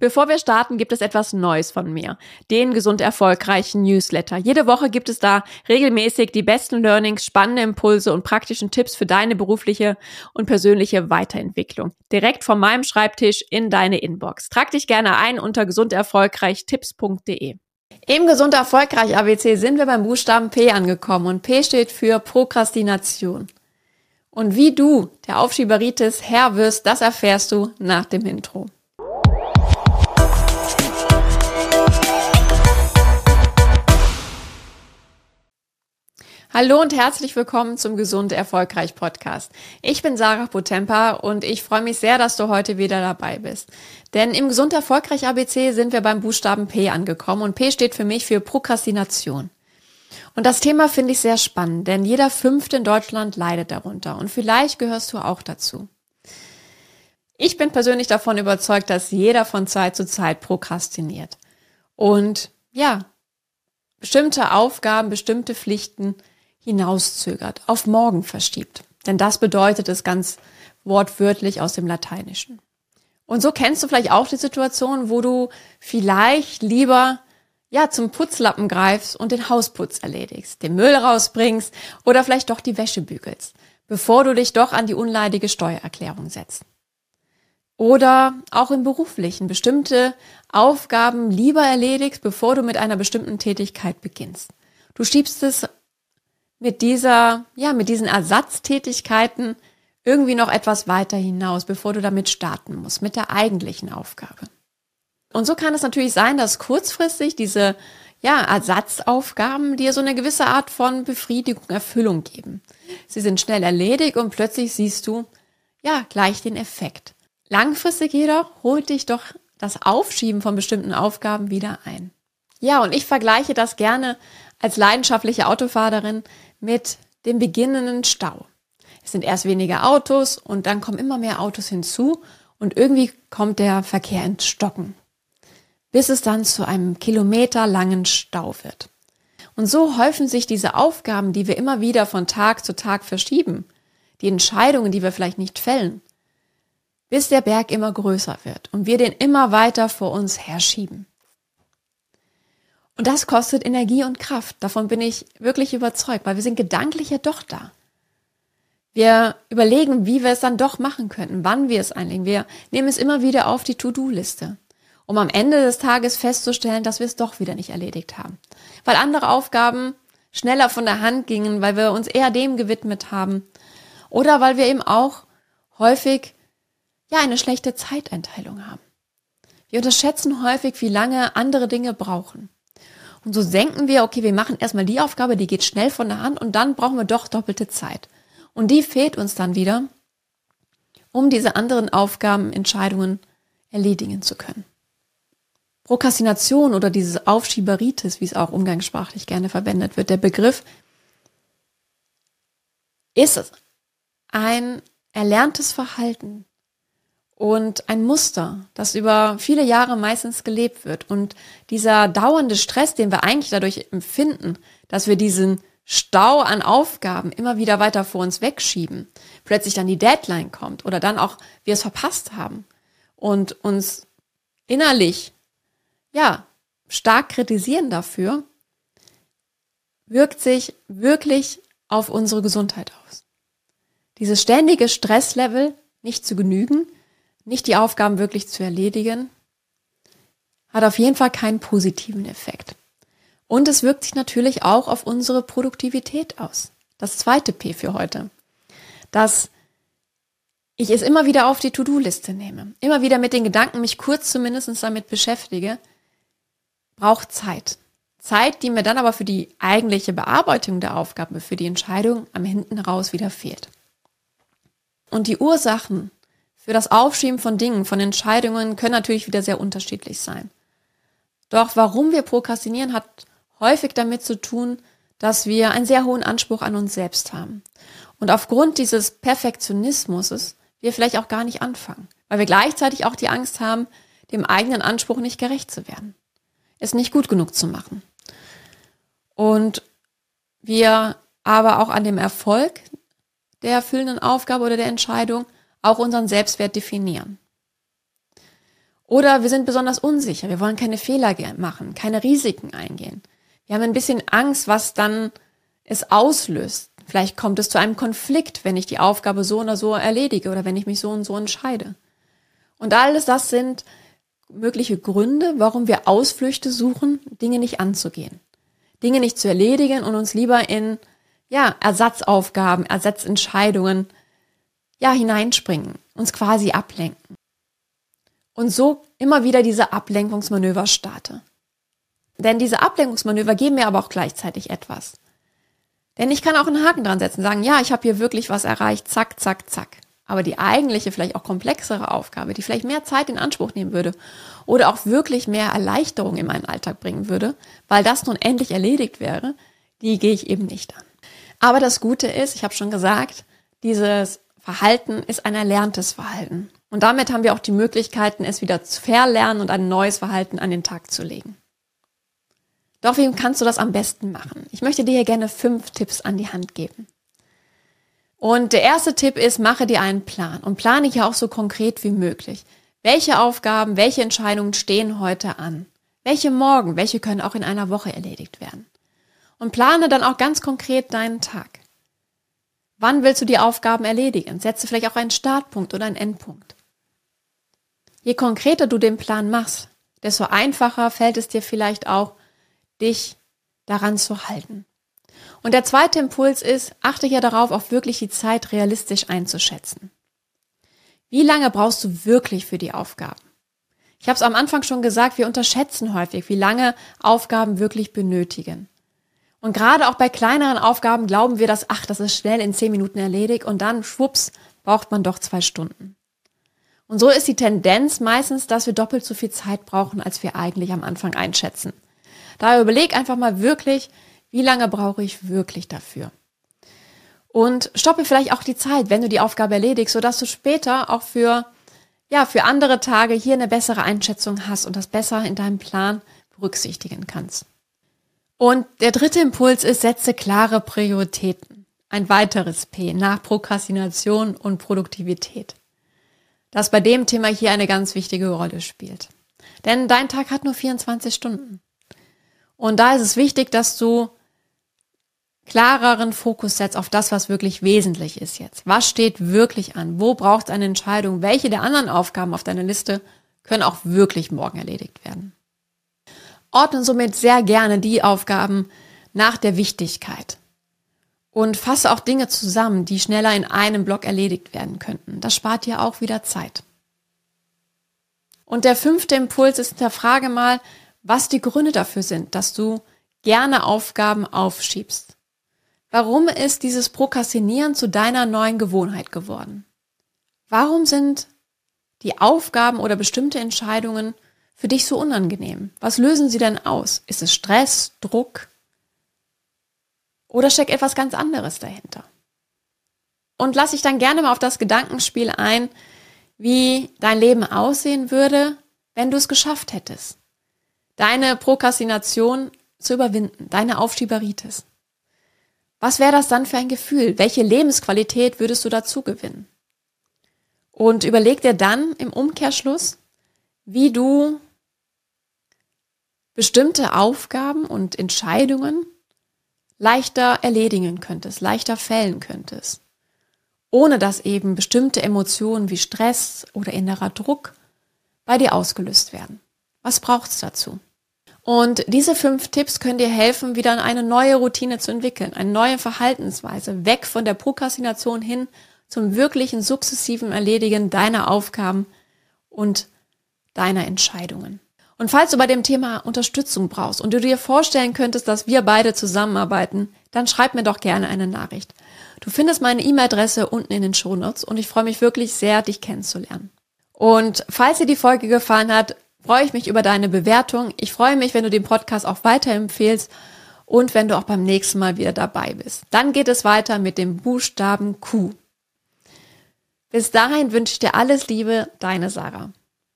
Bevor wir starten, gibt es etwas Neues von mir. Den gesund erfolgreichen Newsletter. Jede Woche gibt es da regelmäßig die besten Learnings, spannende Impulse und praktischen Tipps für deine berufliche und persönliche Weiterentwicklung. Direkt von meinem Schreibtisch in deine Inbox. Trag dich gerne ein unter gesunderfolgreichtipps.de. Im Gesund Erfolgreich ABC sind wir beim Buchstaben P angekommen und P steht für Prokrastination. Und wie du der Aufschieberitis Herr wirst, das erfährst du nach dem Intro. Hallo und herzlich willkommen zum Gesund Erfolgreich Podcast. Ich bin Sarah Potempa und ich freue mich sehr, dass du heute wieder dabei bist. Denn im Gesund Erfolgreich ABC sind wir beim Buchstaben P angekommen und P steht für mich für Prokrastination. Und das Thema finde ich sehr spannend, denn jeder Fünfte in Deutschland leidet darunter und vielleicht gehörst du auch dazu. Ich bin persönlich davon überzeugt, dass jeder von Zeit zu Zeit prokrastiniert. Und ja, bestimmte Aufgaben, bestimmte Pflichten hinauszögert, auf morgen verschiebt. Denn das bedeutet es ganz wortwörtlich aus dem Lateinischen. Und so kennst du vielleicht auch die Situation, wo du vielleicht lieber ja zum Putzlappen greifst und den Hausputz erledigst, den Müll rausbringst oder vielleicht doch die Wäsche bügelst, bevor du dich doch an die unleidige Steuererklärung setzt. Oder auch im beruflichen bestimmte Aufgaben lieber erledigst, bevor du mit einer bestimmten Tätigkeit beginnst. Du schiebst es mit dieser, ja, mit diesen Ersatztätigkeiten irgendwie noch etwas weiter hinaus, bevor du damit starten musst, mit der eigentlichen Aufgabe. Und so kann es natürlich sein, dass kurzfristig diese, ja, Ersatzaufgaben dir so eine gewisse Art von Befriedigung, Erfüllung geben. Sie sind schnell erledigt und plötzlich siehst du, ja, gleich den Effekt. Langfristig jedoch holt dich doch das Aufschieben von bestimmten Aufgaben wieder ein. Ja, und ich vergleiche das gerne als leidenschaftliche Autofahrerin mit dem beginnenden Stau. Es sind erst weniger Autos und dann kommen immer mehr Autos hinzu und irgendwie kommt der Verkehr ins Stocken, bis es dann zu einem kilometerlangen Stau wird. Und so häufen sich diese Aufgaben, die wir immer wieder von Tag zu Tag verschieben, die Entscheidungen, die wir vielleicht nicht fällen, bis der Berg immer größer wird und wir den immer weiter vor uns herschieben. Und das kostet Energie und Kraft. Davon bin ich wirklich überzeugt, weil wir sind gedanklich ja doch da. Wir überlegen, wie wir es dann doch machen könnten, wann wir es einlegen. Wir nehmen es immer wieder auf die To-Do-Liste, um am Ende des Tages festzustellen, dass wir es doch wieder nicht erledigt haben. Weil andere Aufgaben schneller von der Hand gingen, weil wir uns eher dem gewidmet haben. Oder weil wir eben auch häufig ja eine schlechte Zeiteinteilung haben. Wir unterschätzen häufig, wie lange andere Dinge brauchen. Und so senken wir, okay, wir machen erstmal die Aufgabe, die geht schnell von der Hand und dann brauchen wir doch doppelte Zeit. Und die fehlt uns dann wieder, um diese anderen Aufgaben, Entscheidungen erledigen zu können. Prokrastination oder dieses Aufschieberitis, wie es auch umgangssprachlich gerne verwendet wird, der Begriff ist ein erlerntes Verhalten, und ein Muster, das über viele Jahre meistens gelebt wird. Und dieser dauernde Stress, den wir eigentlich dadurch empfinden, dass wir diesen Stau an Aufgaben immer wieder weiter vor uns wegschieben, plötzlich dann die Deadline kommt oder dann auch wir es verpasst haben und uns innerlich, ja, stark kritisieren dafür, wirkt sich wirklich auf unsere Gesundheit aus. Dieses ständige Stresslevel nicht zu genügen, nicht die Aufgaben wirklich zu erledigen, hat auf jeden Fall keinen positiven Effekt. Und es wirkt sich natürlich auch auf unsere Produktivität aus. Das zweite P für heute. Dass ich es immer wieder auf die To-Do-Liste nehme, immer wieder mit den Gedanken mich kurz zumindest damit beschäftige, braucht Zeit. Zeit, die mir dann aber für die eigentliche Bearbeitung der Aufgabe, für die Entscheidung am hinten raus wieder fehlt. Und die Ursachen für das Aufschieben von Dingen, von Entscheidungen können natürlich wieder sehr unterschiedlich sein. Doch warum wir prokrastinieren, hat häufig damit zu tun, dass wir einen sehr hohen Anspruch an uns selbst haben. Und aufgrund dieses Perfektionismus wir vielleicht auch gar nicht anfangen, weil wir gleichzeitig auch die Angst haben, dem eigenen Anspruch nicht gerecht zu werden, es nicht gut genug zu machen. Und wir aber auch an dem Erfolg der erfüllenden Aufgabe oder der Entscheidung auch unseren Selbstwert definieren. Oder wir sind besonders unsicher, wir wollen keine Fehler machen, keine Risiken eingehen. Wir haben ein bisschen Angst, was dann es auslöst. Vielleicht kommt es zu einem Konflikt, wenn ich die Aufgabe so oder so erledige oder wenn ich mich so und so entscheide. Und alles das sind mögliche Gründe, warum wir Ausflüchte suchen, Dinge nicht anzugehen. Dinge nicht zu erledigen und uns lieber in, ja, Ersatzaufgaben, Ersatzentscheidungen, ja, hineinspringen, uns quasi ablenken. Und so immer wieder diese Ablenkungsmanöver starte. Denn diese Ablenkungsmanöver geben mir aber auch gleichzeitig etwas. Denn ich kann auch einen Haken dran setzen, sagen, ja, ich habe hier wirklich was erreicht, zack, zack, zack. Aber die eigentliche, vielleicht auch komplexere Aufgabe, die vielleicht mehr Zeit in Anspruch nehmen würde oder auch wirklich mehr Erleichterung in meinen Alltag bringen würde, weil das nun endlich erledigt wäre, die gehe ich eben nicht an. Aber das Gute ist, ich habe schon gesagt, dieses Verhalten ist ein erlerntes Verhalten. Und damit haben wir auch die Möglichkeiten, es wieder zu verlernen und ein neues Verhalten an den Tag zu legen. Doch wie kannst du das am besten machen? Ich möchte dir hier gerne fünf Tipps an die Hand geben. Und der erste Tipp ist, mache dir einen Plan und plane hier auch so konkret wie möglich. Welche Aufgaben, welche Entscheidungen stehen heute an? Welche morgen, welche können auch in einer Woche erledigt werden? Und plane dann auch ganz konkret deinen Tag. Wann willst du die Aufgaben erledigen? Setze vielleicht auch einen Startpunkt oder einen Endpunkt. Je konkreter du den Plan machst, desto einfacher fällt es dir vielleicht auch, dich daran zu halten. Und der zweite Impuls ist, achte ja darauf, auch wirklich die Zeit realistisch einzuschätzen. Wie lange brauchst du wirklich für die Aufgaben? Ich habe es am Anfang schon gesagt, wir unterschätzen häufig, wie lange Aufgaben wirklich benötigen. Und gerade auch bei kleineren Aufgaben glauben wir, dass, ach, das ist schnell in zehn Minuten erledigt und dann, schwupps, braucht man doch zwei Stunden. Und so ist die Tendenz meistens, dass wir doppelt so viel Zeit brauchen, als wir eigentlich am Anfang einschätzen. Daher überleg einfach mal wirklich, wie lange brauche ich wirklich dafür? Und stoppe vielleicht auch die Zeit, wenn du die Aufgabe erledigst, sodass du später auch für, ja, für andere Tage hier eine bessere Einschätzung hast und das besser in deinem Plan berücksichtigen kannst. Und der dritte Impuls ist, setze klare Prioritäten. Ein weiteres P nach Prokrastination und Produktivität. Das bei dem Thema hier eine ganz wichtige Rolle spielt. Denn dein Tag hat nur 24 Stunden. Und da ist es wichtig, dass du klareren Fokus setzt auf das, was wirklich wesentlich ist jetzt. Was steht wirklich an? Wo braucht es eine Entscheidung? Welche der anderen Aufgaben auf deiner Liste können auch wirklich morgen erledigt werden? Ordne somit sehr gerne die Aufgaben nach der Wichtigkeit und fasse auch Dinge zusammen, die schneller in einem Block erledigt werden könnten. Das spart dir auch wieder Zeit. Und der fünfte Impuls ist der Frage mal, was die Gründe dafür sind, dass du gerne Aufgaben aufschiebst. Warum ist dieses Prokrastinieren zu deiner neuen Gewohnheit geworden? Warum sind die Aufgaben oder bestimmte Entscheidungen für dich so unangenehm? Was lösen sie denn aus? Ist es Stress, Druck? Oder steckt etwas ganz anderes dahinter? Und lass dich dann gerne mal auf das Gedankenspiel ein, wie dein Leben aussehen würde, wenn du es geschafft hättest. Deine Prokrastination zu überwinden, deine Aufschieberitis. Was wäre das dann für ein Gefühl? Welche Lebensqualität würdest du dazu gewinnen? Und überleg dir dann im Umkehrschluss, wie du bestimmte Aufgaben und Entscheidungen leichter erledigen könntest, leichter fällen könntest, ohne dass eben bestimmte Emotionen wie Stress oder innerer Druck bei dir ausgelöst werden. Was braucht's dazu? Und diese fünf Tipps können dir helfen, wieder eine neue Routine zu entwickeln, eine neue Verhaltensweise, weg von der Prokrastination hin zum wirklichen sukzessiven Erledigen deiner Aufgaben und deiner Entscheidungen. Und falls du bei dem Thema Unterstützung brauchst und du dir vorstellen könntest, dass wir beide zusammenarbeiten, dann schreib mir doch gerne eine Nachricht. Du findest meine E-Mail-Adresse unten in den Shownotes und ich freue mich wirklich sehr, dich kennenzulernen. Und falls dir die Folge gefallen hat, freue ich mich über deine Bewertung. Ich freue mich, wenn du den Podcast auch weiterempfehlst und wenn du auch beim nächsten Mal wieder dabei bist. Dann geht es weiter mit dem Buchstaben Q. Bis dahin wünsche ich dir alles Liebe, deine Sarah.